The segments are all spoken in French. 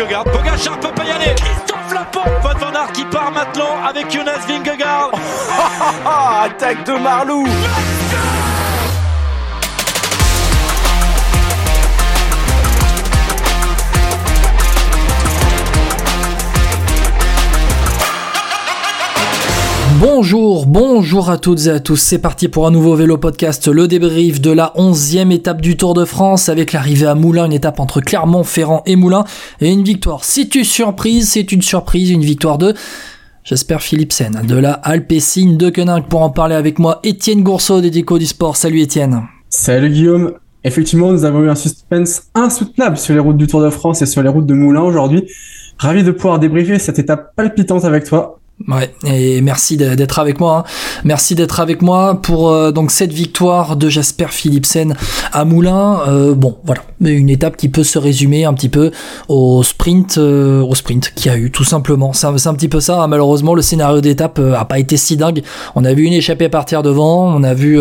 Vingegaard. Pogacar peut pas y aller. Christophe Lapont. Van Van Aert qui part maintenant avec Jonas Vingegaard. Attaque de Marlou. Bonjour, bonjour à toutes et à tous. C'est parti pour un nouveau vélo podcast, le débrief de la onzième étape du Tour de France avec l'arrivée à Moulins, une étape entre Clermont-Ferrand et Moulins et une victoire. Si tu surprise, c'est une surprise, une victoire de J'espère Philipsen de la Alpecin de Koenig pour en parler avec moi. Étienne Gourceau des Déco du Sport. Salut Étienne. Salut Guillaume. Effectivement, nous avons eu un suspense insoutenable sur les routes du Tour de France et sur les routes de Moulins aujourd'hui. Ravi de pouvoir débriefer cette étape palpitante avec toi. Ouais, et merci d'être avec moi. Hein. Merci d'être avec moi pour euh, donc cette victoire de Jasper Philipsen à Moulins. Euh, bon, voilà, une étape qui peut se résumer un petit peu au sprint, euh, au sprint qui a eu tout simplement. C'est un, petit peu ça. Hein. Malheureusement, le scénario d'étape a pas été si dingue. On a vu une échappée partir devant. On a vu,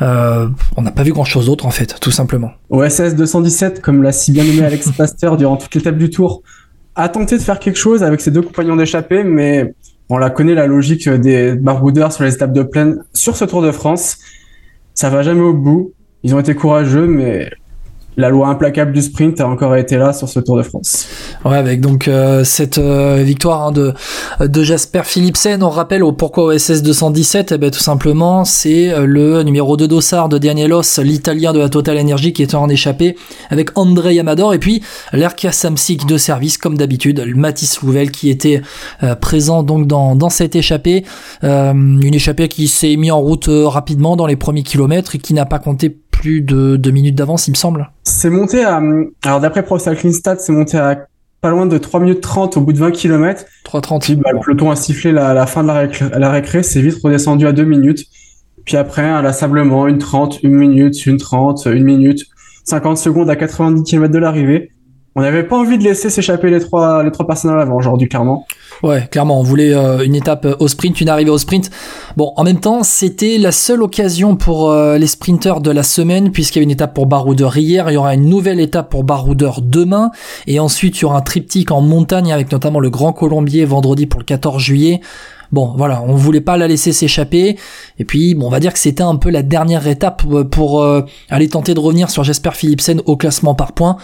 on n'a pas vu grand chose d'autre en fait, tout simplement. OSS 217, comme l'a si bien nommé Alex Pasteur durant toute l'étape du Tour, a tenté de faire quelque chose avec ses deux compagnons d'échappée, mais on la connaît la logique des baroudeurs sur les étapes de plaine sur ce Tour de France. Ça va jamais au bout. Ils ont été courageux, mais la loi implacable du sprint a encore été là sur ce Tour de France. Ouais, avec donc euh, cette euh, victoire hein, de de Jasper Philipsen, on rappelle au pourquoi OSS 217, eh ben tout simplement, c'est euh, le numéro 2 dossard de Danielos, l'italien de la Total Energy qui est en échappée avec André Amador. Et puis l'Erkia Samsic de service comme d'habitude, Mathis Louvel qui était présent donc dans dans cette échappée, une échappée qui s'est mis en route rapidement dans les premiers kilomètres et qui n'a pas compté plus de deux minutes d'avance, il me semble. C'est monté à, alors d'après Pro Cycling Stats, c'est monté à pas loin de 3 minutes 30 au bout de 20 km. 3.30. Puis bah, le peloton a sifflé la, la fin de la, la récré, c'est vite redescendu à 2 minutes. Puis après, inlassablement, une 30, une minute, une 30, une minute, 50 secondes à 90 km de l'arrivée on n'avait pas envie de laisser s'échapper les trois les trois personnes à l'avant aujourd'hui clairement. Ouais, clairement, on voulait euh, une étape euh, au sprint, une arrivée au sprint. Bon, en même temps, c'était la seule occasion pour euh, les sprinteurs de la semaine puisqu'il y avait une étape pour Baroudeur hier, il y aura une nouvelle étape pour Baroudeur demain et ensuite il y aura un triptyque en montagne avec notamment le Grand Colombier vendredi pour le 14 juillet. Bon, voilà, on voulait pas la laisser s'échapper. Et puis, bon, on va dire que c'était un peu la dernière étape pour aller tenter de revenir sur Jasper Philipsen au classement par points.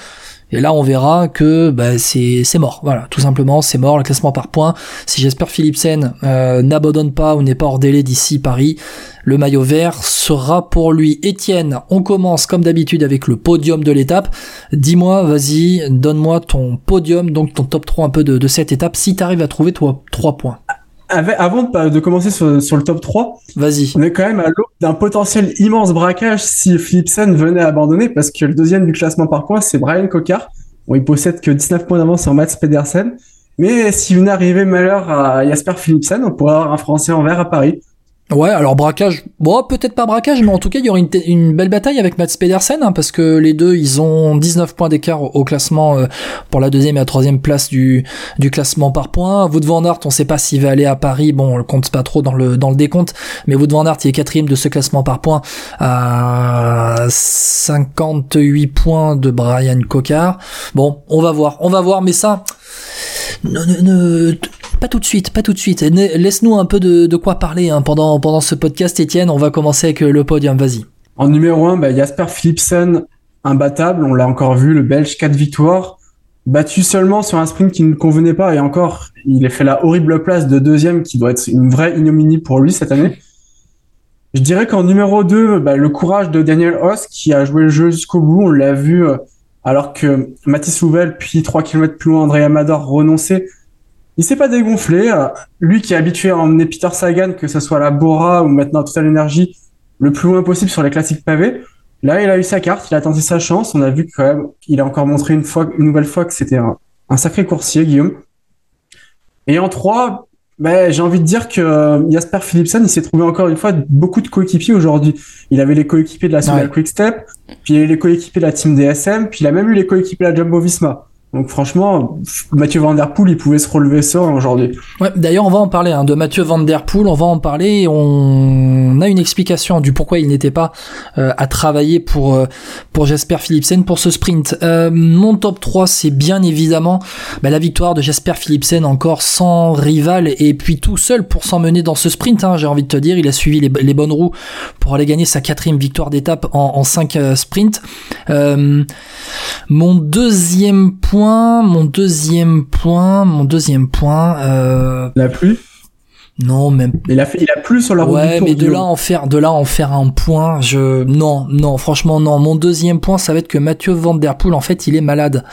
Et là, on verra que bah, c'est mort. Voilà, tout simplement, c'est mort. Le classement par points. Si Jasper Philipsen euh, n'abandonne pas ou n'est pas hors délai d'ici Paris, le maillot vert sera pour lui. Étienne, on commence comme d'habitude avec le podium de l'étape. Dis-moi, vas-y, donne-moi ton podium, donc ton top 3 un peu de, de cette étape, si tu arrives à trouver toi 3 points avant de, commencer sur, sur, le top 3, Vas-y. on est quand même à l'aube d'un potentiel immense braquage si Philipsen venait à abandonner, parce que le deuxième du classement par points, c'est Brian Cocard. Bon, il possède que 19 points d'avance sur Mats Pedersen. Mais si une arrivée malheur à Jasper Philipsen, on pourrait avoir un Français en vert à Paris. Ouais, alors braquage, bon, peut-être pas braquage, mais en tout cas, il y aura une, belle bataille avec Mats Pedersen, hein, parce que les deux, ils ont 19 points d'écart au, classement euh, pour la deuxième et la troisième place du, classement par points. Wout van Aert, on sait pas s'il va aller à Paris, bon, on le compte pas trop dans le, décompte, mais Wout van Aert, il est quatrième de ce classement par points à 58 points de Brian Cocard. Bon, on va voir, on va voir, mais ça, ne, ne, pas tout de suite, pas tout de suite. Laisse-nous un peu de, quoi parler hein. pendant, pendant ce podcast, Étienne. On va commencer avec euh, le podium, vas-y. En numéro 1, bah, Jasper Philipsen, imbattable. On l'a encore vu, le Belge, 4 victoires. Battu seulement sur un sprint qui ne convenait pas. Et encore, il a fait la horrible place de deuxième qui doit être une vraie ignominie pour lui cette année. Je dirais qu'en numéro 2, bah, le courage de Daniel Hoss qui a joué le jeu jusqu'au bout. On l'a vu euh, alors que Mathis Louvel, puis 3 km plus loin, André Amador renonçait il s'est pas dégonflé. Euh, lui qui est habitué à emmener Peter Sagan, que ce soit la Bora ou maintenant Total Energy, le plus loin possible sur les classiques pavés. Là, il a eu sa carte, il a tenté sa chance. On a vu quand même, il a encore montré une fois, une nouvelle fois que c'était un, sacré coursier, Guillaume. Et en 3, ben, j'ai envie de dire que euh, Jasper Philipsen, il s'est trouvé encore une fois beaucoup de coéquipiers aujourd'hui. Il avait les coéquipiers de la Quick Quickstep, puis il avait les coéquipiers de la Team DSM, puis il a même eu les coéquipiers de la Jumbo Visma. Donc franchement, Mathieu Van Der Poel, il pouvait se relever ça aujourd'hui. D'ailleurs, on va en parler hein, de Mathieu Van Der Poel. On va en parler. On a une explication du pourquoi il n'était pas euh, à travailler pour euh, Jasper Philipsen pour ce sprint. Euh, mon top 3, c'est bien évidemment bah, la victoire de Jasper Philipsen encore sans rival et puis tout seul pour s'emmener dans ce sprint. Hein, J'ai envie de te dire, il a suivi les, les bonnes roues pour aller gagner sa quatrième victoire d'étape en, en cinq sprints. mon deuxième point mon deuxième point, mon deuxième point. Euh... La pluie? Non, même. Il a fait, il a plu sur la route Ouais, mais de là en faire, de là en faire un point, je, non, non, franchement, non. Mon deuxième point, ça va être que Mathieu Van Der Poel, en fait, il est malade.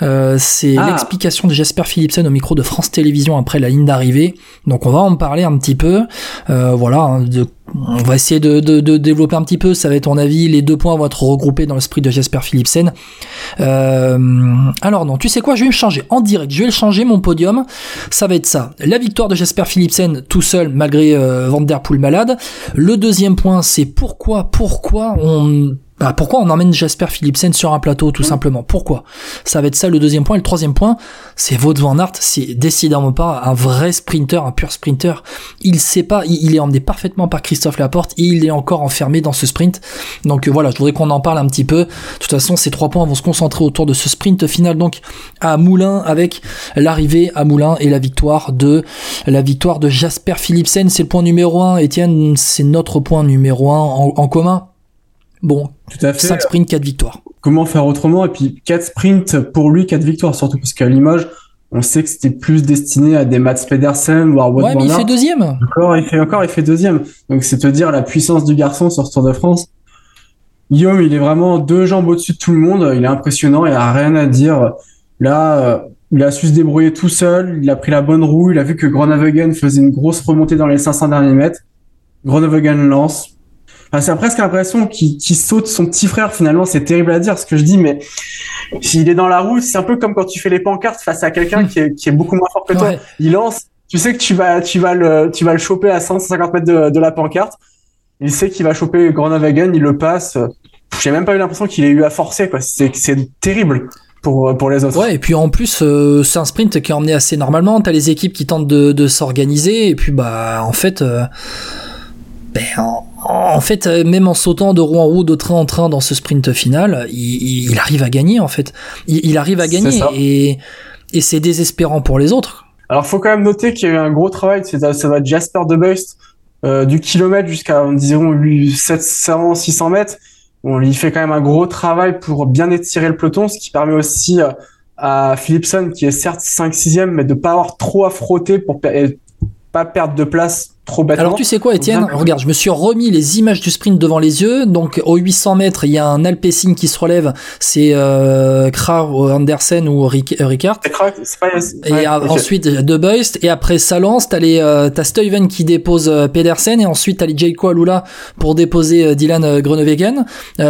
Euh, c'est ah. l'explication de Jasper Philipsen au micro de France Télévisions après la ligne d'arrivée. Donc, on va en parler un petit peu. Euh, voilà, hein, de on va essayer de, de, développer un petit peu, ça va être ton avis, les deux points vont être regroupés dans l'esprit de Jasper Philipsen. Euh, alors non, tu sais quoi, je vais me changer en direct, je vais le changer mon podium, ça va être ça. La victoire de Jasper Philipsen tout seul malgré euh, Van malade. Le deuxième point c'est pourquoi, pourquoi on bah, pourquoi on emmène Jasper Philipsen sur un plateau tout simplement? Pourquoi? Ça va être ça le deuxième point. Et le troisième point, c'est Wout van Aert, c'est décidément pas un vrai sprinter, un pur sprinter. Il sait pas, il, est emmené parfaitement par Christophe Laporte et il est encore enfermé dans ce sprint. Donc euh, voilà, je voudrais qu'on en parle un petit peu. De toute façon, ces trois points vont se concentrer autour de ce sprint final donc à Moulin avec l'arrivée à Moulin et la victoire de la victoire de Jasper Philipsen. C'est le point numéro un. Étienne, c'est notre point numéro un en commun. Bon, Tout à fait. 5 sprints, 4 victoires. Comment faire autrement? Et puis 4 sprints pour lui, 4 victoires, surtout parce qu'à l'image, on sait que c'était plus destiné à des Mats Pedersen, voire Ouais, mais il fait deuxième. Encore, il fait encore, il fait deuxième. Donc c'est te dire la puissance du garçon sur ce Tour de France. Guillaume, il est vraiment deux jambes au-dessus de tout le monde. Il est impressionnant. Il n'y a rien à dire. Là, euh, il a su se débrouiller tout seul. Il a pris la bonne roue. Il a vu que Groenewegen faisait une grosse remontée dans les 500 derniers mètres. Groenewegen lance c'est presque l'impression qu'il saute son petit frère finalement. C'est terrible à dire ce que je dis, mais s'il est dans la roue, c'est un peu comme quand tu fais les pancartes face à quelqu'un qui est, qui est beaucoup moins fort que toi. Il lance, tu sais que tu vas, tu vas le, tu vas le choper à 150 mètres de, de la pancarte. Il sait qu'il va choper Groenewegen, il le passe. J'ai même pas eu l'impression qu'il ait eu à forcer, quoi. C'est, c'est terrible. Pour, pour les autres. Ouais, et puis en plus, euh, c'est un sprint qui est emmené assez normalement. T'as les équipes qui tentent de, de s'organiser, et puis bah, en fait, euh, ben, en, fait, euh, même en sautant de roue en roue, de train en train dans ce sprint final, il, arrive à gagner en fait. Il, arrive à gagner et, et c'est désespérant pour les autres. Alors, faut quand même noter qu'il y a eu un gros travail. Ça va être Jasper de Beust euh, du kilomètre jusqu'à disons 700, 600 mètres. On il fait quand même un gros travail pour bien étirer le peloton, ce qui permet aussi euh, à Philipson, qui est certes 5-6e, mais de pas avoir trop à frotter pour pas perdre de place trop bêtement. Alors tu sais quoi Étienne Regarde, je me suis remis les images du sprint devant les yeux. Donc au 800 mètres, il y a un Alpecin qui se relève, c'est euh, Andersen ou Rick, euh, Ricard. et ensuite De Beust et après ça lance, t'as les euh, t'as Stuyven qui dépose euh, Pedersen et ensuite t'as les Jayco Alula pour déposer euh, Dylan Groenewegen.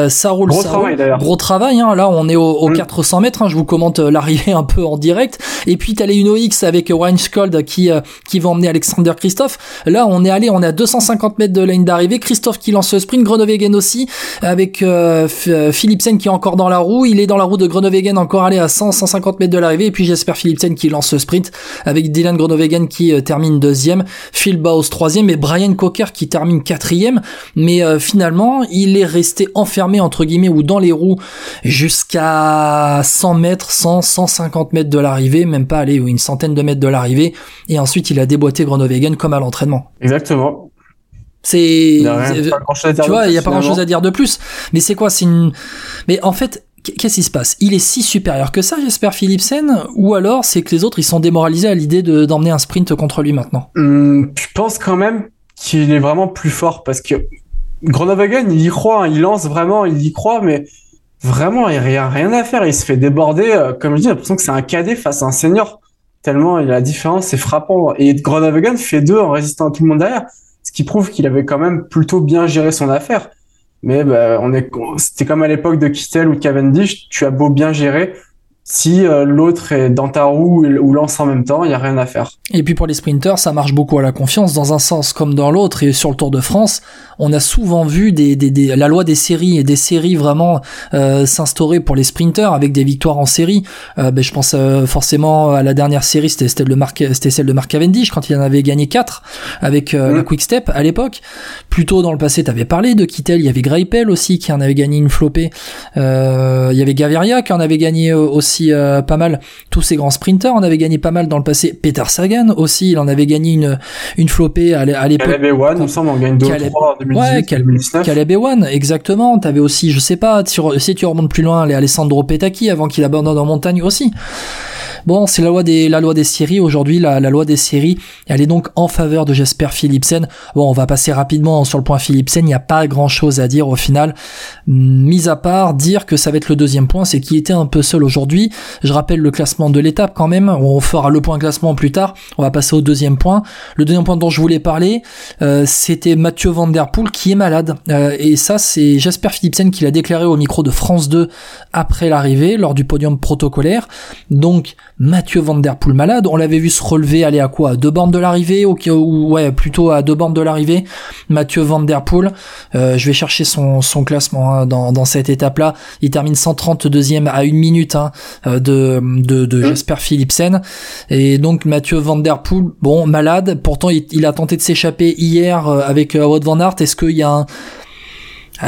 ça roule, gros ça travail, roule. Gros travail. Hein. Là on est au, 400 mm. mètres. Hein. Je vous commente l'arrivée un peu en direct. Et puis t'as les Uno X avec Weinskold qui qui va emmener Alexander Christophe. Là on est allé, on est à 250 mètres de ligne d'arrivée. Christophe qui lance le sprint, Groenewegen aussi, avec euh, euh, Philipsen qui est encore dans la roue. Il est dans la roue de Groenewegen, encore allé à 100, 150 mètres de l'arrivée. Et puis j'espère Philipsen qui lance le sprint, avec Dylan Groenewegen qui euh, termine deuxième, Phil Baus troisième et Brian Cocker qui termine quatrième. Mais finalement, il est resté enfermé entre guillemets ou dans les roues jusqu'à 100 mètres, 100, 150 mètres de l'arrivée, même pas aller ou une centaine de mètres de l'arrivée. Et ensuite, il a déboîté Groenewegen comme à l'entraînement. Exactement. C'est, tu vois, il n'y a pas grand chose à dire de plus. Mais c'est quoi C'est une. Mais en fait, qu'est-ce qui se passe? Il est si supérieur que ça, j'espère, Philipsen? Ou alors c'est que les autres, ils sont démoralisés à l'idée de, d'emmener un sprint contre lui maintenant? Hum, Je pense quand même qu'il est vraiment plus fort parce que Groenewegen, il y croit, hein, il lance vraiment, il y croit, mais vraiment, il n'y a rien à faire. Il se fait déborder. Euh, comme je dis, j'ai l'impression que c'est un cadet face à un senior tellement la différence est frappante. Et Groenewegen fait deux en résistant à tout le monde derrière, ce qui prouve qu'il avait quand même plutôt bien géré son affaire. Mais bah, on est, c'était comme à l'époque de Kittel ou Cavendish, tu as beau bien gérer, si euh, l'autre est dans ta roue ou lance en même temps, il y a rien à faire. Et puis pour les sprinters, ça marche beaucoup à la confiance dans un sens comme dans l'autre. Et sur le Tour de France, on a souvent vu des, des, des la loi des séries et des séries vraiment euh, s'instaurer pour les sprinters avec des victoires en série. Euh, ben, je pense euh, forcément à la dernière série, c'était celle de Mark, c'était celle de Mark Cavendish quand il en avait gagné 4 avec euh, la Quick Step à l'époque. Plus tôt dans le passé, t'avais parlé de Kittel, il y avait Greipel aussi qui en avait gagné une flopée. il y avait Gaviria qui en avait gagné aussi euh, pas mal. Tous ces grands sprinters en avait gagné pas mal dans le passé. Peter Sagan aussi, il en avait gagné une, une flopée à l'époque. Caleb Ewan, me semble, on gagne 2 Caleb... 3 en 2018, ouais, Caleb, 2019. Caleb Ewan, exactement. T'avais aussi, je sais pas, si tu remontes plus loin, les Alessandro Petacchi avant qu'il abandonne en montagne aussi. Bon, c'est la loi des la loi des séries aujourd'hui, la, la, loi des séries, elle est donc en faveur de Jasper Philipsen. Bon, on va passer rapidement sur le point Philipsen, il n'y a pas grand-chose à dire au final, mis à part dire que ça va être le deuxième point, c'est qu'il était un peu seul aujourd'hui. Je rappelle le classement de l'étape quand même, on fera le point classement plus tard. On va passer au deuxième point. Le deuxième point dont je voulais parler, euh, c'était Mathieu Van Der Poel qui est malade euh, et ça c'est Jasper Philipsen qui l'a déclaré au micro de France 2 après l'arrivée lors du podium protocolaire. Donc Mathieu Van Der Poel malade. On l'avait vu se relever, aller à quoi? À deux bandes de l'arrivée? Ou, ouais, plutôt à deux bandes de l'arrivée. Mathieu Van Der Poel, euh, je vais chercher son, son classement hein, dans, dans cette étape-là. Il termine 132e à une minute hein, euh, de, de, de Jasper Philipsen. Et donc Mathieu Van Der Poel, bon, malade. Pourtant, il, a tenté de s'échapper hier euh, avec Wout Van Aert. Est-ce qu'il y a un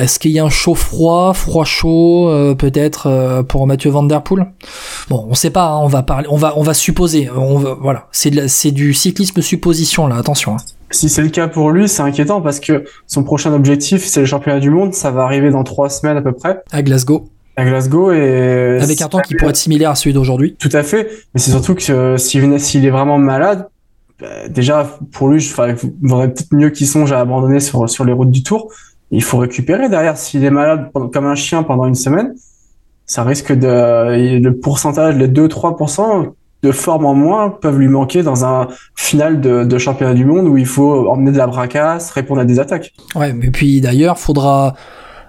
est-ce qu'il y a un chaud froid, froid chaud euh, peut-être euh, pour Mathieu Van Der Poel? Bon, on sait pas. Hein, on va parler, on va, on va supposer. On voilà, c'est c'est du cyclisme supposition là. Attention. Hein. Si c'est le cas pour lui, c'est inquiétant parce que son prochain objectif, c'est le championnat du monde. Ça va arriver dans trois semaines à peu près. À Glasgow. À Glasgow et avec un temps qui pourrait être similaire à celui d'aujourd'hui. Tout à fait. Mais c'est surtout que euh, s'il est vraiment malade, bah, déjà pour lui, il faudrait peut-être mieux qu'il songe à abandonner sur sur les routes du Tour il faut récupérer derrière. S'il est malade comme un chien pendant une semaine, ça risque de le pourcentage, les 2-3% de forme en moins peuvent lui manquer dans un final de, championnat du monde où il faut emmener de la bracasse, répondre à des attaques. Ouais, mais puis d'ailleurs, faudra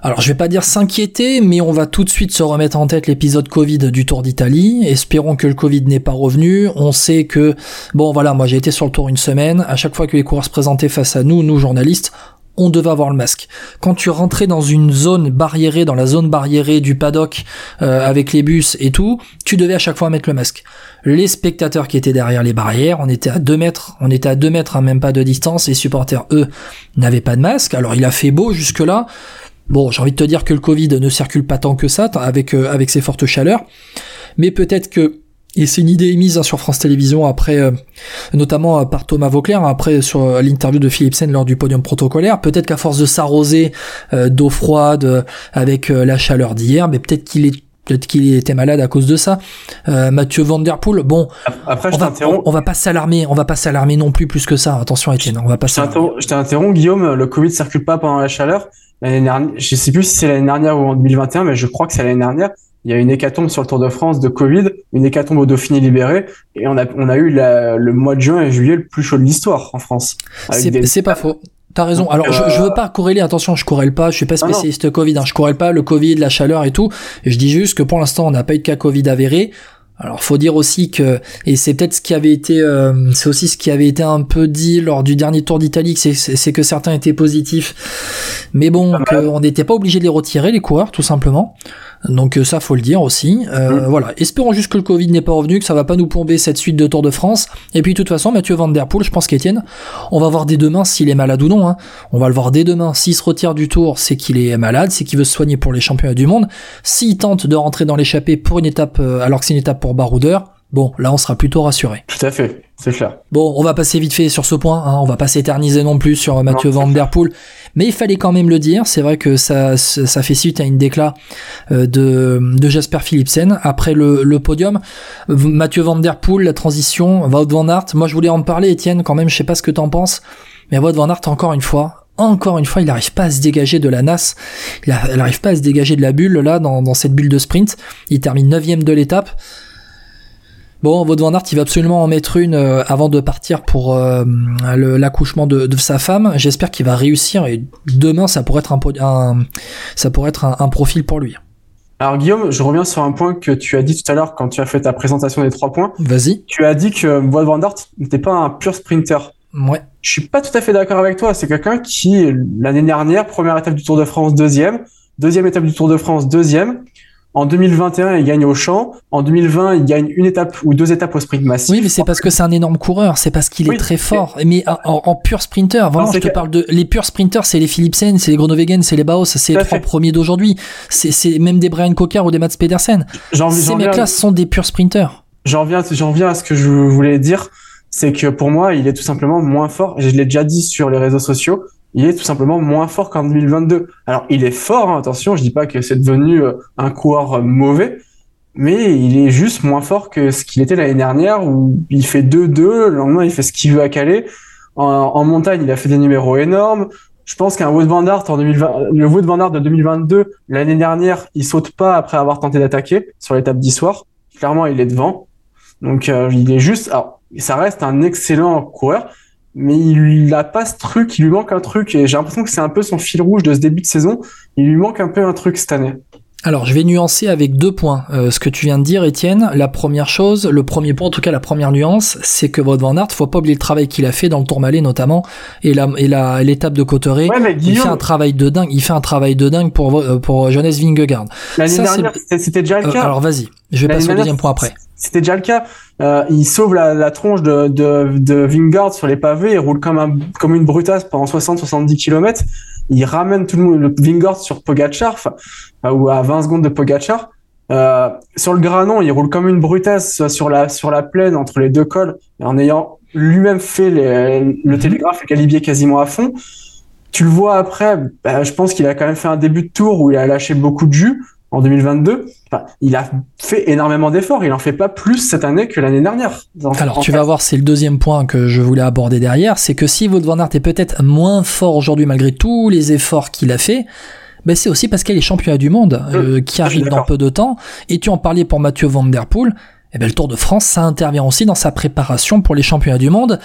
alors je vais pas dire s'inquiéter, mais on va tout de suite se remettre en tête l'épisode Covid du Tour d'Italie. Espérons que le Covid n'est pas revenu. On sait que bon voilà, moi j'ai été sur le Tour une semaine. À chaque fois que les coureurs se présentaient face à nous, nous journalistes, on devait avoir le masque. Quand tu rentrais dans une zone barriérée, dans la zone barriérée du paddock euh, avec les bus et tout, tu devais à chaque fois mettre le masque. Les spectateurs qui étaient derrière les barrières, on était à 2 mètres, on était à 2 mètres, à même pas de distance, les supporters, eux, n'avaient pas de masque. Alors il a fait beau jusque-là. Bon, j'ai envie de te dire que le Covid ne circule pas tant que ça, avec, euh, avec ces fortes chaleurs. Mais peut-être que et c'est une idée émise hein, sur France Télévisions après, euh, notamment euh, par Thomas Vauclair, hein, après sur euh, l'interview de Philipsen lors du podium protocolaire. Peut-être qu'à force de s'arroser d'eau froide avec la chaleur d'hier, mais peut-être qu'il est peut-être qu'il était malade à cause de ça. Mathieu Van Der Poel, bon, après je on, on, va pas s'alarmer, on va pas s'alarmer non plus plus que ça. Attention Étienne, on va pas s'alarmer. Je t'interromps Guillaume, le Covid circule pas pendant la chaleur. L'année dernière, je sais plus si c'est l'année dernière ou en 2021, mais je crois que c'est l'année dernière il y a une hécatombe sur le Tour de France de Covid, une hécatombe au Dauphiné libéré, et on a, on a eu le mois de juin et juillet le plus chaud de l'histoire en France. C'est pas faux. T'as raison. Alors, je, je veux pas corréler. Attention, je corrèle pas. Je suis pas spécialiste Covid. Hein. Je corrèle pas le Covid, la chaleur et tout. Je dis juste que pour l'instant, on n'a pas eu de cas Covid avéré. Alors, faut dire aussi que, et c'est peut-être ce qui avait été, euh, c'est aussi ce qui avait été un peu dit lors du dernier Tour d'Italie, c'est que certains étaient positifs. Mais bon, on n'était pas obligé de les retirer, les coureurs, tout simplement. Donc euh, ça faut le dire aussi. Euh, mm. Voilà, espérons juste que le Covid n'est pas revenu, que ça va pas nous plomber cette suite de Tour de France. Et puis de toute façon, Mathieu Van Der Poel, je pense qu'Étienne, on va voir dès demain s'il est malade ou non. Hein. On va le voir dès demain. S'il se retire du Tour, c'est qu'il est malade, c'est qu'il veut se soigner pour les championnats du monde. S'il tente de rentrer dans l'échappée pour une étape, euh, alors que c'est une étape pour baroudeur, Bon, là, on sera plutôt rassuré. Tout à fait, c'est clair. Bon, on va passer vite fait sur ce point. Hein. On va pas s'éterniser non plus sur Mathieu Van Der Poel, mais il fallait quand même le dire. C'est vrai que ça, ça fait suite à une déclat euh, de, de Jasper Philipsen après le, le podium. Mathieu Van Der Poel, la transition, Wout Van Aert. Moi, je voulais en parler, Étienne, quand même. Je sais pas ce que t'en penses, mais Wout Van Aert, encore une fois, encore une fois, il n'arrive pas à se dégager de la NAS. Il n'arrive pas à se dégager de la bulle, là, dans, dans cette bulle de sprint. Il termine 9 de l'étape. Bon, Wout van Aert, il va absolument en mettre une euh, avant de partir pour euh, l'accouchement de, sa femme. J'espère qu'il va réussir et demain, ça pourrait être un, ça pourrait être un, profil pour lui. Alors Guillaume, je reviens sur un point que tu as dit tout à l'heure quand tu as fait ta présentation des trois points. Vas-y. Tu as dit que Wout van Aert n'était pas un pur sprinter. Ouais. Je suis pas tout à fait d'accord avec toi. C'est quelqu'un qui, l'année dernière, première étape du Tour de France, deuxième. Deuxième étape du Tour de France, deuxième. En 2021, il gagne au champ. En 2020, il gagne une étape ou deux étapes au sprint massif. Oui, mais c'est parce que c'est un énorme coureur. C'est parce qu'il est très fort. Mais en, pur sprinter, vraiment, je te parle de les purs sprinters, c'est les Philipsen, c'est les Groenewegen, c'est les Baos, c'est les trois premiers d'aujourd'hui. C'est même des Brian Cocker ou des Mats Pedersen. Ces mecs-là sont des purs sprinters. J'en viens, j'en viens à ce que je voulais dire, c'est que pour moi, il est tout simplement moins fort. Je l'ai déjà dit sur les réseaux sociaux il est tout simplement moins fort qu'en 2022. Alors, il est fort, hein, attention, je dis pas que c'est devenu euh, un coureur euh, mauvais, mais il est juste moins fort que ce qu'il était l'année dernière où il fait 2-2, le lendemain il fait ce qu'il veut à Calais. En, montagne, il a fait des numéros énormes. Je pense qu'un Wood Van Aert en 2020, le Wood Van de 2022, l'année dernière, il saute pas après avoir tenté d'attaquer sur l'étape d'histoire. Clairement, il est devant. Donc, euh, il est juste, alors, ça reste un excellent coureur mais il a pas ce truc, il lui manque un truc, et j'ai l'impression que c'est un peu son fil rouge de ce début de saison. Il lui manque un peu un truc cette année. Alors, je vais nuancer avec deux points. Euh, ce que tu viens de dire, Étienne, la première chose, le premier point, en tout cas la première nuance, c'est que votre Van Aert, faut pas oublier le travail qu'il a fait dans le Tourmalet notamment, et la et la l'étape de Cotteret. il fait un travail de dingue. Il fait un travail de dingue pour euh, pour Johannes Vingegaard. L'année dernière, c'était déjà le euh, alors vas-y, je vais passer au deuxième point après. C'était déjà le cas. Euh, il sauve la, la tronche de, de, de Vingard sur les pavés, il roule comme, un, comme une brutasse pendant 60-70 km. Il ramène tout le monde, Vingard sur Pogacar, ou à 20 secondes de Pogacar. Euh, sur le granon, il roule comme une brutasse sur la, sur la plaine entre les deux cols, en ayant lui-même fait les, le télégraphe et calibier quasiment à fond. Tu le vois après, bah, je pense qu'il a quand même fait un début de tour où il a lâché beaucoup de jus en 2022. Il a fait énormément d'efforts. Il en fait pas plus cette année que l'année dernière. Alors, tu vas voir, c'est le deuxième point que je voulais aborder derrière. C'est que si Wout van Aert est peut-être moins fort aujourd'hui malgré tous les efforts qu'il a fait, ben c'est aussi parce qu'elle est championnat du monde euh, qui arrive dans peu de temps. Et tu en parlais pour Mathieu Van Der Poel. Et eh ben, le Tour de France, ça intervient aussi dans sa préparation pour les championnats du monde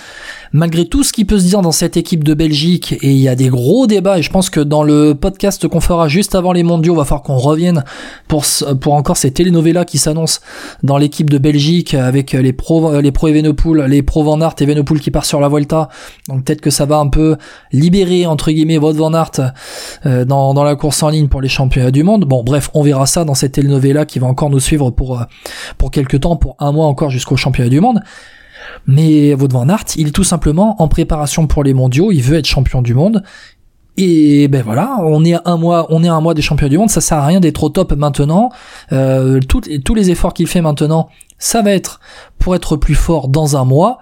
malgré tout ce qui peut se dire dans cette équipe de Belgique, et il y a des gros débats, et je pense que dans le podcast qu'on fera juste avant les mondiaux, va falloir qu'on revienne pour, pour encore ces telenovelas qui s'annoncent dans l'équipe de Belgique avec les pro, les pro Evenepoel, les pro Van Aert, Evenepoel qui part sur la Volta. Donc peut-être que ça va un peu libérer, entre guillemets, votre Van Aert euh, dans, dans la course en ligne pour les championnats du monde. Bon, bref, on verra ça dans cette telenovela qui va encore nous suivre pour, euh, pour quelques temps, pour un mois encore jusqu'au championnat du monde. Mais Wout van Aert, il est tout simplement en préparation pour les mondiaux, il veut être champion du monde. Et ben voilà, on est à un mois, on est un mois des champions du monde, ça sert à rien d'être au top maintenant. Euh, tous les efforts qu'il fait maintenant, ça va être pour être plus fort dans un mois.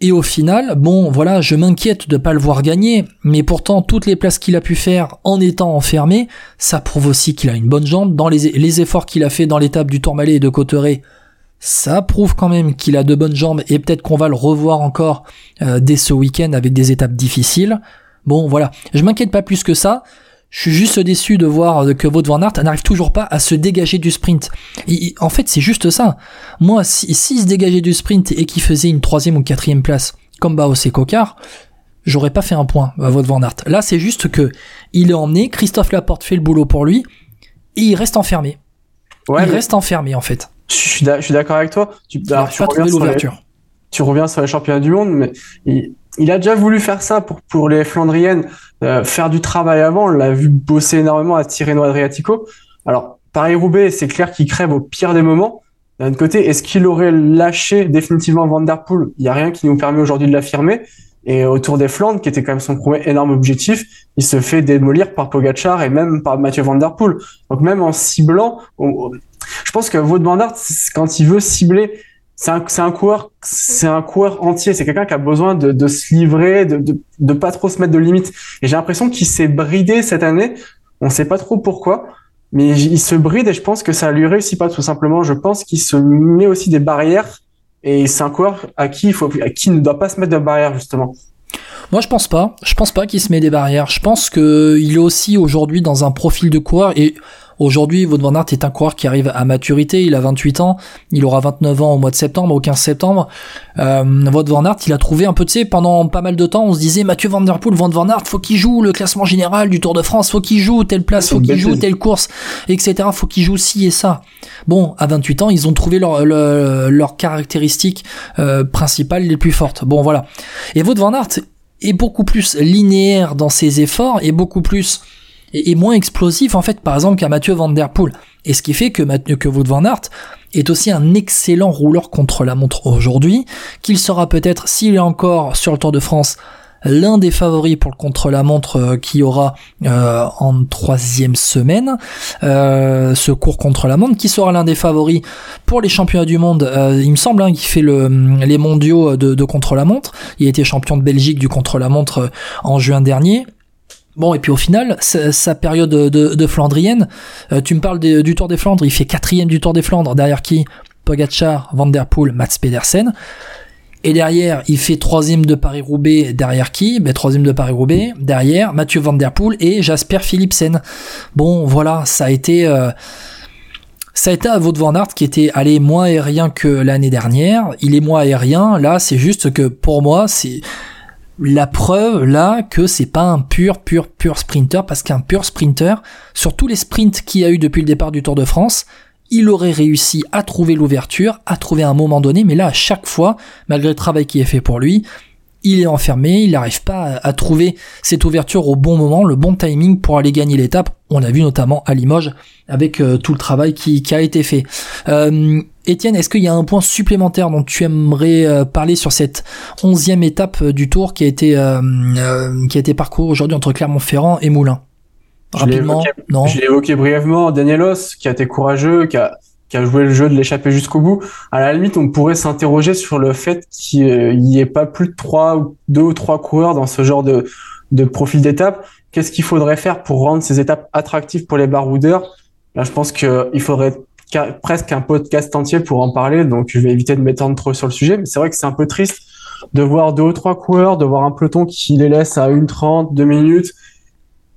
Et au final, bon, voilà, je m'inquiète de pas le voir gagner, mais pourtant toutes les places qu'il a pu faire en étant enfermé, ça prouve aussi qu'il a une bonne jambe. Dans les, les efforts qu'il a fait dans l'étape du Tourmalet et de Cotteret, ça prouve quand même qu'il a de bonnes jambes et peut-être qu'on va le revoir encore euh, dès ce week-end avec des étapes difficiles. Bon, voilà. Je m'inquiète pas plus que ça. Je suis juste déçu de voir que Wout van Aert n'arrive toujours pas à se dégager du sprint. en fait, c'est juste ça. Moi, s'il si, se dégageait du sprint et qu'il faisait une troisième ou quatrième place, comme Baos et Cocard, j'aurais pas fait un point à Wout van Aert. Là, c'est juste que il est emmené, Christophe Laporte fait le boulot pour lui, et il reste enfermé. il reste enfermé, en fait. Je suis d'accord avec toi. Tu, alors, tu, reviens l'ouverture. tu reviens sur les championnats du monde, mais il, a déjà voulu faire ça pour, pour les Flandriennes, euh, faire du travail avant. On l'a vu bosser énormément à Tirreno Adriatico. Alors, Paris-Roubaix, c'est clair qu'il crève au pire des moments. D'un côté, est-ce qu'il aurait lâché définitivement Van Der Poel? Il n'y a rien qui nous permet aujourd'hui de l'affirmer. Et autour des Flandres, qui était quand même son premier énorme objectif, il se fait démolir par Pogachar et même par Mathieu Van Der Poel. Donc même en ciblant, je pense que Aert, quand il veut cibler, c'est un, un coureur, c'est un coureur entier. C'est quelqu'un qui a besoin de, de se livrer, de, de, de, pas trop se mettre de limites. Et j'ai l'impression qu'il s'est bridé cette année. On sait pas trop pourquoi, mais il se bride et je pense que ça lui réussit pas tout simplement. Je pense qu'il se met aussi des barrières et c'est un coureur à qui il faut, à qui ne doit pas se mettre de barrières justement. Moi, je pense pas. Je pense pas qu'il se met des barrières. Je pense que il est aussi aujourd'hui dans un profil de coureur et Aujourd'hui, Wout van Aert est un coureur qui arrive à maturité, il a 28 ans, il aura 29 ans au mois de septembre, au 15 septembre. Euh, Wout van Aert, il a trouvé un peu, tu sais, pendant pas mal de temps, on se disait Mathieu Van Der Poel, Wout van Aert, faut qu'il joue le classement général du Tour de France, faut qu'il joue telle place, faut qu'il joue telle course, etc. Faut qu'il joue ci et ça. Bon, à 28 ans, ils ont trouvé leurs leur, caractéristiques euh, principales les plus fortes. Bon, voilà. Et Wout van Aert est beaucoup plus linéaire dans ses efforts et beaucoup plus et, moins explosif en fait par exemple qu'à Mathieu Van Der Poel. Et ce qui fait que, que Wout Van Aert est aussi un excellent rouleur contre la montre aujourd'hui, qu'il sera peut-être, s'il est encore sur le Tour de France, l'un des favoris pour le contre-la-montre euh, qui aura euh, en troisième semaine euh, ce cours contre-la-montre qui sera l'un des favoris pour les championnats du monde il me semble hein, qu'il fait le, les mondiaux de, de contre-la-montre il a été champion de Belgique du contre-la-montre en juin dernier Bon, et puis au final, sa, période de, Flandrienne, euh, tu me parles du Tour des Flandres, il fait quatrième du Tour des Flandres, derrière qui? Pogacar, Van Der Poel, Mats Pedersen. Et derrière, il fait troisième de Paris-Roubaix, derrière qui? Ben troisième de Paris-Roubaix, derrière Mathieu Van Der Poel et Jasper Philipsen. Bon, voilà, ça a été... Euh, ça a été à Wout van Aert qui était allé moins aérien que l'année dernière. Il est moins aérien. Là, c'est juste que pour moi, c'est la preuve là que c'est pas un pur pur pur sprinter parce qu'un pur sprinter sur tous les sprints qu'il a eu depuis le départ du Tour de France il aurait réussi à trouver l'ouverture, à trouver un moment donné, mais là, à chaque fois, malgré le travail qui est fait pour lui, il est enfermé, il n'arrive pas à, trouver cette ouverture au bon moment, le bon timing pour aller gagner l'étape. On a vu notamment à Limoges avec euh, tout le travail qui, a été fait. Euh, Étienne, est-ce qu'il y a un point supplémentaire dont tu aimerais euh, parler sur cette onzième étape du Tour qui a été qui a été parcourue aujourd'hui entre Clermont-Ferrand et Moulins? Rapidement, non? Je l'ai évoqué brièvement. Danielos, qui a été courageux, qui a qui a joué le jeu de l'échapper jusqu'au bout. À la limite, on pourrait s'interroger sur le fait qu'il n'y ait pas plus de trois ou deux ou trois coureurs dans ce genre de, de profil d'étape. Qu'est-ce qu'il faudrait faire pour rendre ces étapes attractives pour les baroudeurs? Là, je pense qu'il faudrait presque un podcast entier pour en parler, donc je vais éviter de m'étendre trop sur le sujet, mais c'est vrai que c'est un peu triste de voir deux ou trois coureurs, de voir un peloton qui les laisse à une trente, deux minutes,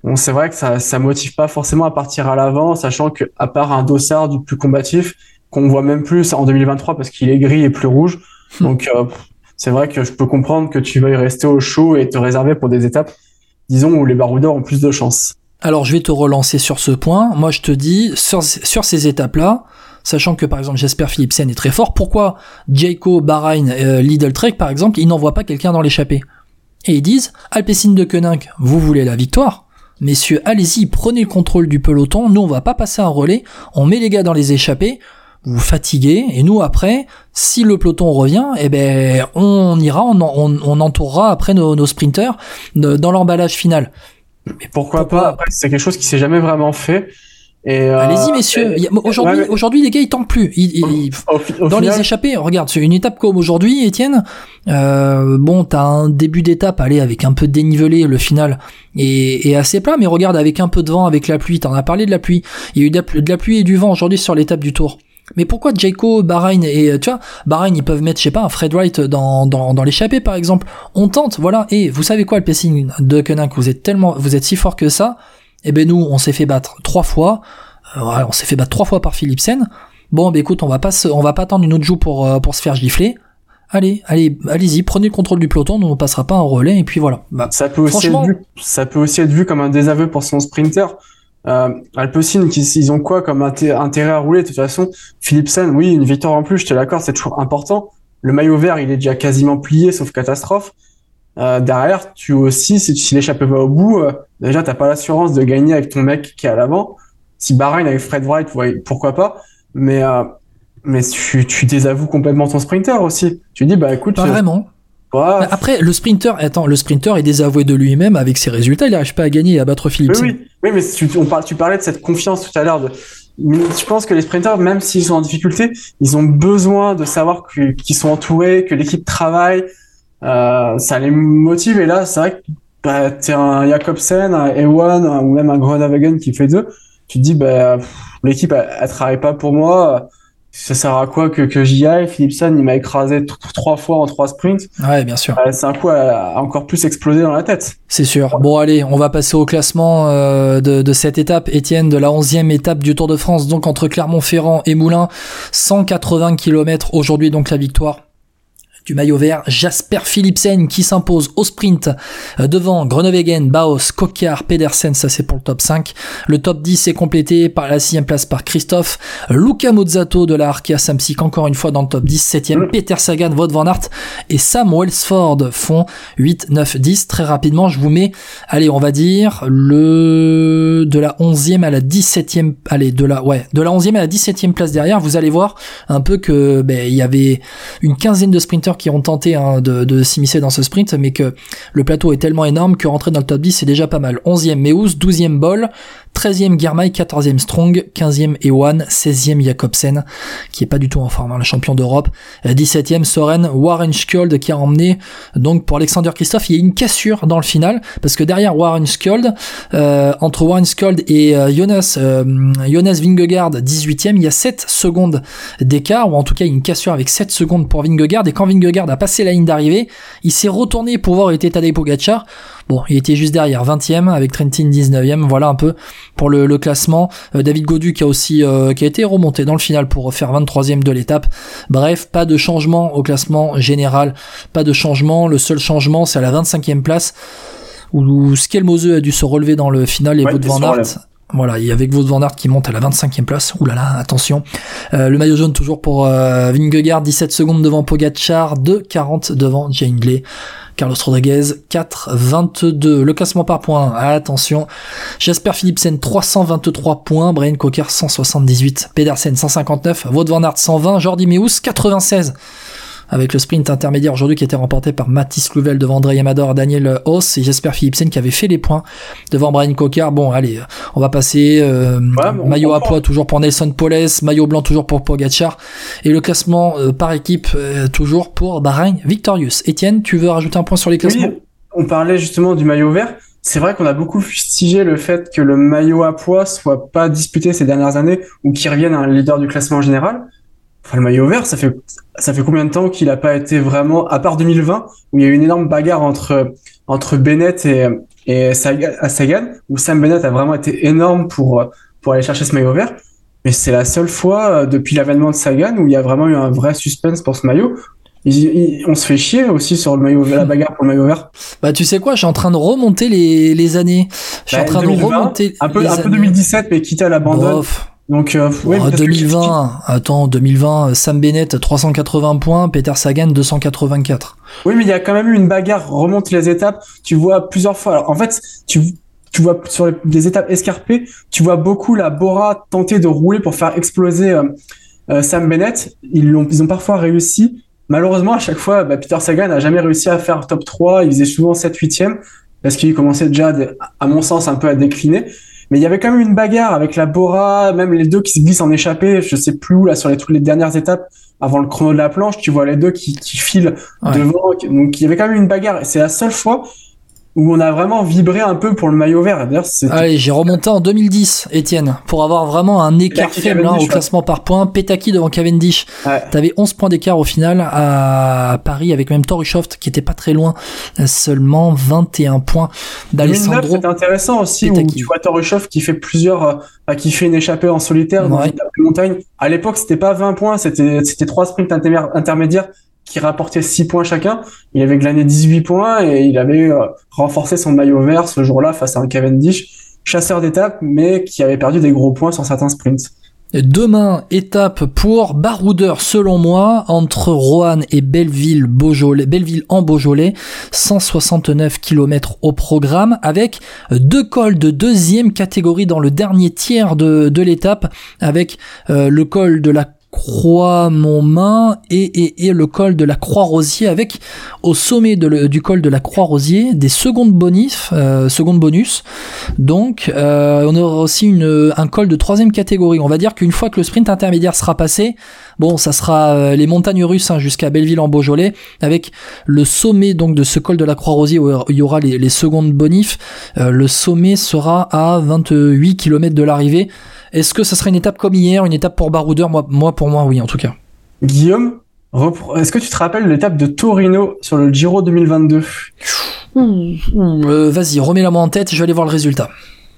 Bon, c'est vrai que ça, ça motive pas forcément à partir à l'avant, sachant que à part un dossard du plus combatif, qu'on voit même plus en 2023 parce qu'il est gris et plus rouge. Hmm. Donc, euh, c'est vrai que je peux comprendre que tu veuilles rester au chaud et te réserver pour des étapes, disons, où les baroudeurs ont plus de chance. Alors, je vais te relancer sur ce point. Moi, je te dis, sur, ces étapes-là, sachant que par exemple Jasper Philipsen est très fort, pourquoi Jayco, Bahrain, euh, Lidl Trek par exemple, ils n'envoient pas quelqu'un dans l'échappée? Et ils disent, Alpecin de Koenig, vous voulez la victoire. Messieurs, allez-y, prenez le contrôle du peloton, nous on va pas passer un relais, on met les gars dans les échappées, vous fatiguez, et nous après, si le peloton revient, eh ben on ira, on, on, entourera après nos, nos sprinters dans l'emballage final. Mais pourquoi, pas? C'est quelque chose qui s'est jamais vraiment fait. Euh, Allez-y messieurs. Aujourd'hui, aujourd'hui les gars ils tentent plus. dans les échappées, regarde, c'est une étape comme aujourd'hui, Étienne. Euh, bon, t'as un début d'étape, allez, avec un peu de dénivelé, le final est, assez plat, mais regarde avec un peu de vent, avec la pluie. T'en as parlé de la pluie. Il y a eu de la, pluie et du vent aujourd'hui sur l'étape du Tour. Mais pourquoi Jayco, Bahreïn et tu vois, Bahreïn ils peuvent mettre, je sais pas, un Fred Wright dans dans, dans l'échappée par exemple. On tente, voilà. Et vous savez quoi, le pacing de Koenig, vous êtes tellement, vous êtes si fort que ça eh ben nous, on s'est fait battre trois fois. Euh, on s'est fait battre trois fois par Philipsen. Bon, ben écoute, on va pas on va pas attendre une autre joue pour euh, pour se faire gifler. Allez, allez, allez-y, prenez le contrôle du peloton, nous on passera pas un relais et puis voilà. Bah, ça peut aussi être vu, ça peut aussi être vu comme un désaveu pour son sprinter. Euh, Alpecin, ils ont quoi comme intérêt à rouler de toute façon? Philipsen, oui, une victoire en plus, je te l'accorde, c'est toujours important. Le maillot vert, il est déjà quasiment plié, sauf catastrophe. Euh, derrière, tu aussi, si, si l'échappée va au bout, euh, déjà, t'as pas l'assurance de gagner avec ton mec qui est à l'avant. Si Bahrain avec Fred Wright, pourquoi pas? Mais, euh, mais tu, tu désavoues complètement ton sprinter aussi. Tu dis, bah écoute. Pas vraiment. Après, le sprinter, attends, le sprinter est désavoué de lui-même avec ses résultats. Il n'arrive pas à gagner et à battre Philippe. Oui, oui, oui, mais tu, on parle, tu parlais de cette confiance tout à l'heure. De, je pense que les sprinters, même s'ils sont en difficulté, ils ont besoin de savoir qu'ils sont entourés, que l'équipe travaille, euh, ça les motive. Et là, c'est vrai que bah, t'es un Jacobsen, un Ewan ou même un Groenewegen qui fait deux. Tu te dis, bah, l'équipe, elle, travaille pas pour moi. Ça sert à quoi que, que j'y aille? Philipson, il m'a écrasé trois fois en trois sprints. Ouais, bien sûr. c'est un coup à, encore plus explosé dans la tête. C'est sûr. Bon, allez, on va passer au classement euh, de, de, cette étape. Étienne, de la onzième étape du Tour de France, donc entre Clermont-Ferrand et Moulins, 180 km aujourd'hui, donc la victoire du maillot vert, Jasper Philipsen qui s'impose au sprint euh, devant Groenewegen, Baos, Kokar, Pedersen, ça c'est pour le top 5. Le top 10 est complété par la sixième place par Christophe, Luca Mozzato de la Arkea Samsic encore une fois dans le top 10, 7ème Peter Sagan, Wout van Aert et Sam Welsford font 8, 9, 10. Très rapidement, je vous mets, allez, on va dire le de la 11e à la 17e, allez, de la ouais, de la 11e à la 17e place derrière, vous allez voir un peu que ben, il y avait une quinzaine de sprinters qui ont tenté hein, de, s'immiscer dans ce sprint, mais que le plateau est tellement énorme que rentrer dans le top 10 c'est déjà pas mal. 11e Meus, 12e Ball, 13e Girmay, 14e Strong, 15e Ewan, 16e Jacobsen, qui est pas du tout en forme, hein, le champion d'Europe, 17e Soren, Warren Skjold qui a emmené, donc pour Alexander Christophe, il y a une cassure dans le final, parce que derrière Warren Skjold, euh, entre Warren Skjold et euh, Jonas, euh, Jonas Vingegaard, 18e, il y a 7 secondes d'écart, ou en tout cas une cassure avec 7 secondes pour Vingegaard, et quand Vingegaard a passé la ligne d'arrivée, il s'est retourné pour voir où était Tadej Pogacar, Bon, il était juste derrière, 20e avec Trentin 19e. Voilà un peu pour le, classement. Euh, David Godu qui a aussi euh, qui a été remonté dans le final pour faire 23e de l'étape. Bref, pas de changement au classement général, pas de changement. Le seul changement, c'est à la 25e place où Skelmose a dû se relever dans le final et ouais, Van Aert. Voilà, il y avait Wout van Aert qui monte à la 25e place. Ouh là là, attention. Euh, le maillot jaune toujours pour Vingegaard, 17 secondes devant Pogacar, 2,40 devant Jane Carlos Rodriguez 4,22. Le classement par points, attention. Jasper Philipsen 323 points, Brian Cocker 178, Pedersen 159, Wout van Aert 120, Jordi Meus 96 avec le sprint intermédiaire aujourd'hui qui était remporté par Mathis Louvel devant André Amador, Daniel Haas et Jasper Philipsen qui avait fait les points devant Brian Cocard. Bon, allez, on va passer euh, maillot à poids toujours pour Nelson Poles, maillot blanc toujours pour Pogacar et le classement euh, par équipe euh, toujours pour Bahrain Victorious. Étienne, tu veux rajouter un point sur les classements? oui, On parlait justement du maillot vert. C'est vrai qu'on a beaucoup fustigé le fait que le maillot à poids soit pas disputé ces dernières années ou qu'il revienne un leader du classement général. Enfin, le maillot vert, ça fait ça fait combien de temps qu'il n'a pas été vraiment, à part 2020, où il y a eu une énorme bagarre entre entre Bennett et et Sagan, où Sam Bennett a vraiment été énorme pour pour aller chercher ce maillot vert. Mais c'est la seule fois euh, depuis l'avènement de Sagan où il y a vraiment eu un vrai suspense pour ce maillot. on se fait chier aussi sur le maillot, la bagarre pour le maillot vert. Bah tu sais quoi, je suis en train de remonter les, les années. Je suis en bah, train de remonter un peu un peu 2017 mais quitte à l'abandon. Donc, euh, 2020, attends, 2020, Sam Bennett 380 points, Peter Sagan 284. Oui, mais il y a quand même eu une bagarre, remonte les étapes, tu vois plusieurs fois. Alors, en fait, tu, tu vois sur les, des étapes escarpées, tu vois beaucoup la Bora tenter de rouler pour faire exploser euh, euh, Sam Bennett. Ils ont, ils ont parfois réussi. Malheureusement, à chaque fois, bah, Peter Sagan n'a jamais réussi à faire top 3. Il faisait souvent 7 8 e parce qu'il commençait déjà, à mon sens, un peu à décliner. Mais il y avait quand même une bagarre avec la Bora, même les deux qui se glissent en échappée, je sais plus où, là, sur les, toutes les dernières étapes, avant le chrono de la planche, tu vois les deux qui, qui filent devant. Donc il y avait quand même une bagarre. C'est la seule fois où on a vraiment vibré un peu pour le maillot vert. Allez, j'ai remonté en 2010, Étienne, pour avoir vraiment un écart faible hein, au classement par points. Petaki devant Cavendish. Ouais. T'avais 11 points d'écart au final à Paris avec même Torushoft qui était pas très loin, seulement 21 points d'Alessandro. C'est intéressant aussi où tu vois Torushoft qui fait plusieurs, euh, qui fait une échappée en solitaire dans une montagne. À l'époque, c'était pas 20 points, c'était c'était trois sprints intermédiaires qui rapportait 6 points chacun. Il avait glané 18 points et il avait euh, renforcé son maillot vert ce jour-là face à un Cavendish, chasseur d'étape, mais qui avait perdu des gros points sur certains sprints. Demain, étape pour baroudeur selon moi entre Roanne et Belleville, Beaujolais, Belleville en Beaujolais, 169 km au programme avec deux cols de deuxième catégorie dans le dernier tiers de, de l'étape avec euh, le col de la Croix Montmain et, et, et, le col de la Croix-Rosier avec au sommet de du col de la Croix-Rosier des secondes bonus, euh, secondes bonus. Donc euh, on aura aussi une, un col de troisième catégorie. On va dire qu'une fois que le sprint intermédiaire sera passé, bon ça sera euh, les montagnes russes hein, jusqu'à Belleville en Beaujolais avec le sommet donc de ce col de la Croix-Rosier où il y aura les, les secondes bonifs. le sommet sera à 28 km de l'arrivée Est-ce que ça serait une étape comme hier, une étape pour Baroudeur? Moi, moi, pour moi, oui, en tout cas. Guillaume, est-ce que tu te rappelles l'étape de Torino sur le Giro 2022 euh, Vas-y, remets-la moi en tête, je vais aller voir le résultat.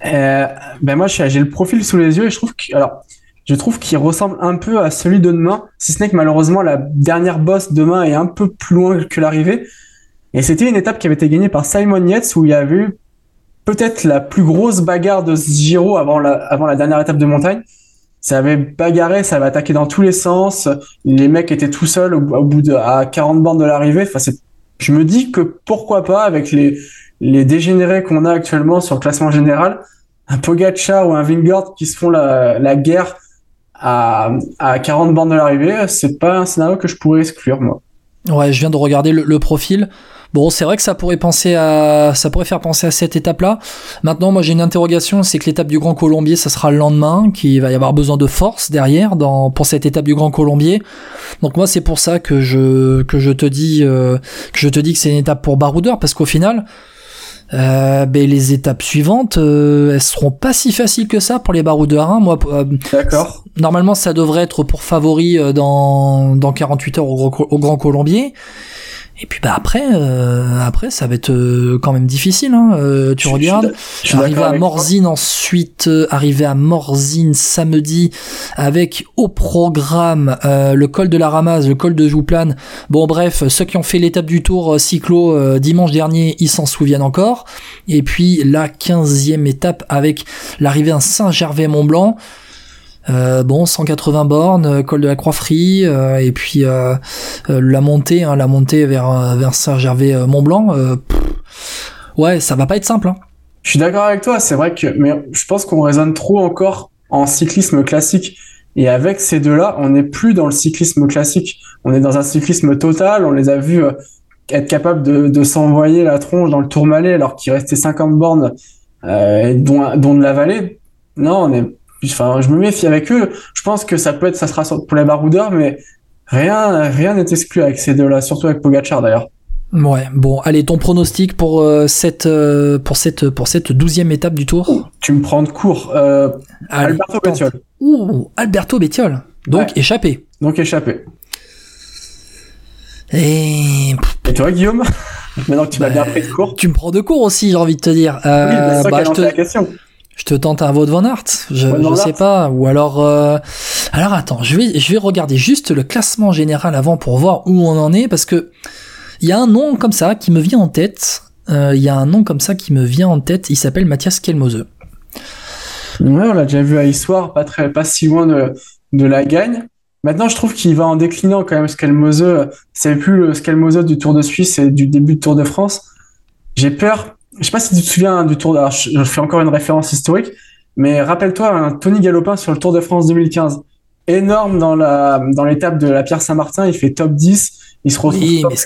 Euh, ben moi, j'ai le profil sous les yeux et je trouve que, alors, je trouve qu'il ressemble un peu à celui de demain, si ce n'est que malheureusement la dernière bosse demain est un peu plus loin que l'arrivée. Et c'était une étape qui avait été gagnée par Simon Yates où il y avait eu peut-être la plus grosse bagarre de ce Giro avant la, avant la dernière étape de montagne. Ça avait bagarré, ça avait attaqué dans tous les sens. Les mecs étaient tout seuls au, bout de à 40 bornes de l'arrivée. Enfin, je me dis que pourquoi pas avec les les dégénérés qu'on a actuellement sur le classement général, un Pogacar ou un Vingard qui se font la, la guerre à, à 40 bornes de l'arrivée, c'est pas un scénario que je pourrais exclure, moi. Ouais, je viens de regarder le, profil. Bon, c'est vrai que ça pourrait penser à, ça pourrait faire penser à cette étape-là. Maintenant, moi, j'ai une interrogation, c'est que l'étape du Grand Colombier, ça sera le lendemain, qu'il va y avoir besoin de force derrière dans, pour cette étape du Grand Colombier. Donc moi, c'est pour ça que je, que je te dis, euh, que je te dis que c'est une étape pour Baroudeur, parce qu'au final, euh, ben, les étapes suivantes, euh, elles seront pas si faciles que ça pour les baroudeurs. Hein. Moi, euh, D'accord. Normalement, ça devrait être pour favori euh, dans, dans 48 heures au, au Grand Colombier. Et puis bah après, euh, après ça va être euh, quand même difficile. Hein. Euh, tu regardes, arriver à Morzine ensuite, arriver à Morzine samedi avec au programme le col de la Ramasse, le col de Jouplane. Bon bref, ceux qui ont fait l'étape du Tour cyclo dimanche dernier, ils s'en souviennent encore. Et puis la quinzième étape avec l'arrivée à Saint-Gervais-Mont-Blanc. Euh, bon, 180 bornes, euh, col de la Croix-Frie, euh, et puis la montée, hein, la montée vers vers Saint-Gervais-Mont-Blanc. ouais, ça va pas être simple. Hein. Je suis d'accord avec toi. C'est vrai que, mais je pense qu'on raisonne trop encore en cyclisme classique. Et avec ces deux-là, on n'est plus dans le cyclisme classique. On est dans un cyclisme total. On les a vus être capables de, de s'envoyer la tronche dans le Tourmalet alors qu'il restait 50 bornes, euh, dont, dont de la vallée. Non, on est Enfin, je me méfie avec eux. Je pense que ça peut être, ça sera pour les baroudeurs, mais rien, rien n'est exclu avec ces deux-là, surtout avec Pogachar d'ailleurs. Ouais, bon, allez, ton pronostic pour euh, cette euh, pour cette pour cette douzième étape du Tour? tu me prends de court. Euh, Alberto Bettiol. Ouh, Alberto Bettiol. Donc échappé. Donc échappé. Et... Et toi, Guillaume? Maintenant que tu m'as bien pris de court. Tu me prends de court aussi, j'ai envie de te dire. Oui, bah, je te... la question. Je te tente un Wout van Aert, je, je sais pas, ou alors euh... alors attends, je vais je vais regarder juste le classement général avant pour voir où on en est parce que il y a un nom comme ça qui me vient en tête. Euh, il y a un nom comme ça qui me vient en tête. Il s'appelle Mathias Kelmose. Ouais, on l'a déjà vu à Histoire, pas très pas si loin de de la gagne. Maintenant, je trouve qu'il va en déclinant quand même. Skelmose, c'est plus le Skelmose du Tour de Suisse et du début du Tour de France. J'ai peur je sais pas si tu te souviens du Tour. De, je, fais encore une référence historique, mais rappelle-toi un Tony Galopin sur le Tour de France 2015, énorme dans la dans l'étape de la Pierre Saint-Martin, il fait top 10. Il se retrouve oui, mais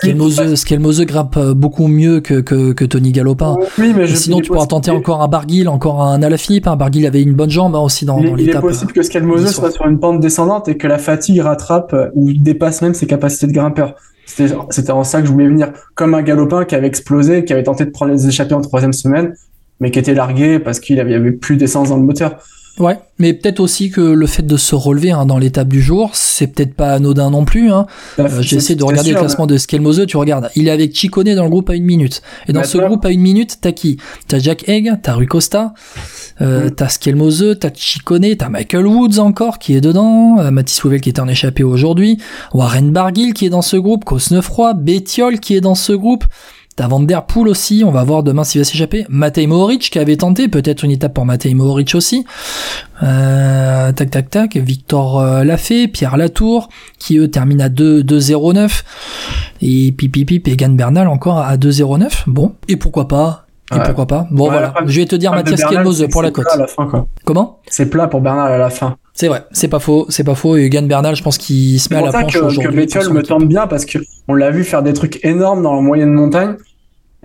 Skelmose, grimpe euh, beaucoup mieux que, que, que Tony Galopin. Oui, mais sinon, tu pourras tenter encore un Barguil, encore un Alaphilippe. Un Barguil avait une bonne jambe hein, aussi dans, l'étape. Il est possible que Skelmose soit sur une pente descendante et que la fatigue rattrape euh, ou dépasse même ses capacités de grimpeur. C'était en ça que je voulais venir. Comme un galopin qui avait explosé, qui avait tenté de prendre les échappées en troisième semaine, mais qui était largué parce qu'il avait, avait plus d'essence dans le moteur. Ouais, mais peut-être aussi que le fait de se relever hein, dans l'étape du jour, c'est peut-être pas anodin non plus. Hein. Bah, euh, J'ai essayé de regarder le classement de Skelmose, tu regardes, il est avec Chicone dans le groupe à une minute. Et dans ce groupe à une minute, t'as qui? T'as Jack Egg, t'as Rui Costa, euh, mm. t'as Skelmose, t'as Chicone, t'as Michael Woods encore qui est dedans, euh, Mathis Wouvel qui est en échappé aujourd'hui, Warren Barguil qui est dans ce groupe, Cosnefroy, Bettiol qui est dans ce groupe. T'as Van Der Poel aussi, on va voir demain s'il va s'échapper. Matej Mohoric qui avait tenté, peut-être une étape pour Matej Mohoric aussi. Euh, tac tac tac, Victor euh, Lafay, Pierre Latour, qui eux terminent à 2-0-9. Et Pipipip et Gan Bernal encore à 2-0-9. Bon, et pourquoi pas? Et pourquoi pas? Bon voilà, je vais te dire Mathias Kelmose pour la cote. Comment? C'est plat pour Bernal à la fin. C'est vrai, c'est pas faux, c'est pas faux. Et Gan Bernal, je pense qu'il se met à la planche aujourd'hui. Que me tente bien parce que on l'a vu faire des trucs énormes dans la moyenne montagne.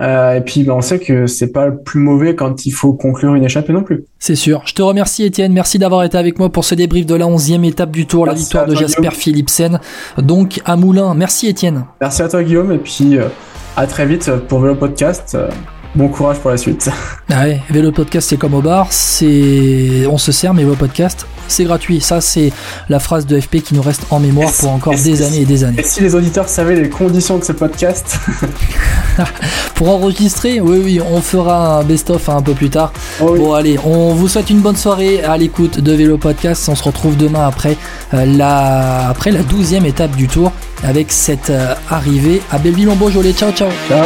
Euh, et puis ben, on sait que c'est pas le plus mauvais quand il faut conclure une échappée non plus. C'est sûr. Je te remercie Étienne, merci d'avoir été avec moi pour ce débrief de la onzième étape du Tour, la victoire de Jasper Philipsen. Donc à Moulin, merci Étienne. Merci à toi Guillaume et puis euh, à très vite pour le podcast. Bon courage pour la suite. Ah ouais, vélo podcast c'est comme au bar, c'est on se sert mais vélo podcast c'est gratuit. Ça c'est la phrase de FP qui nous reste en mémoire pour encore des années et des années. Et si les auditeurs savaient les conditions de ce podcast Pour enregistrer, oui oui, on fera un best-of un peu plus tard. Oh oui. Bon allez, on vous souhaite une bonne soirée à l'écoute de Vélo Podcast. On se retrouve demain après euh, la après la douzième étape du tour avec cette euh, arrivée à Belleville-en-Beaujolais. Ciao ciao. Ciao